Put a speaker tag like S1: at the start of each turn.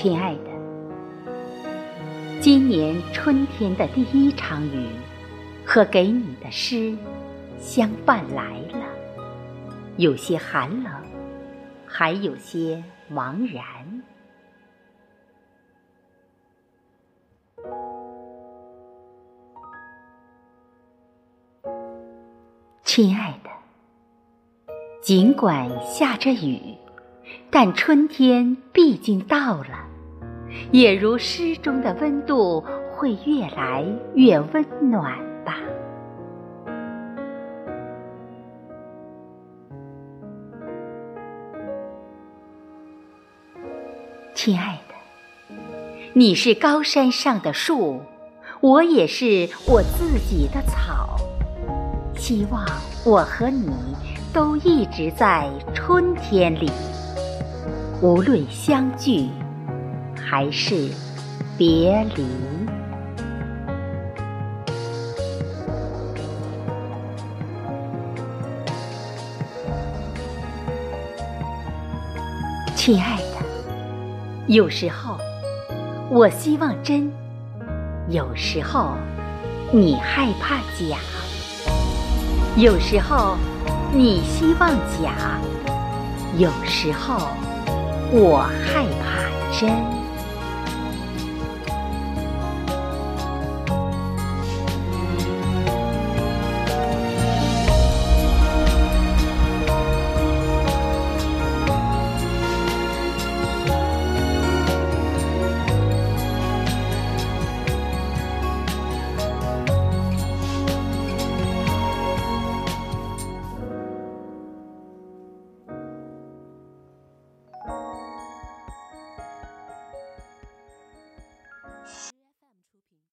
S1: 亲爱的。今年春天的第一场雨，和给你的诗相伴来了，有些寒冷，还有些茫然。亲爱的，尽管下着雨，但春天毕竟到了，也如诗中的温度会越来越温暖吧。亲爱的，你是高山上的树，我也是我自己的草。希望我和你都一直在春天里，无论相聚还是别离。亲爱的，有时候我希望真，有时候你害怕假。有时候你希望假，有时候我害怕真。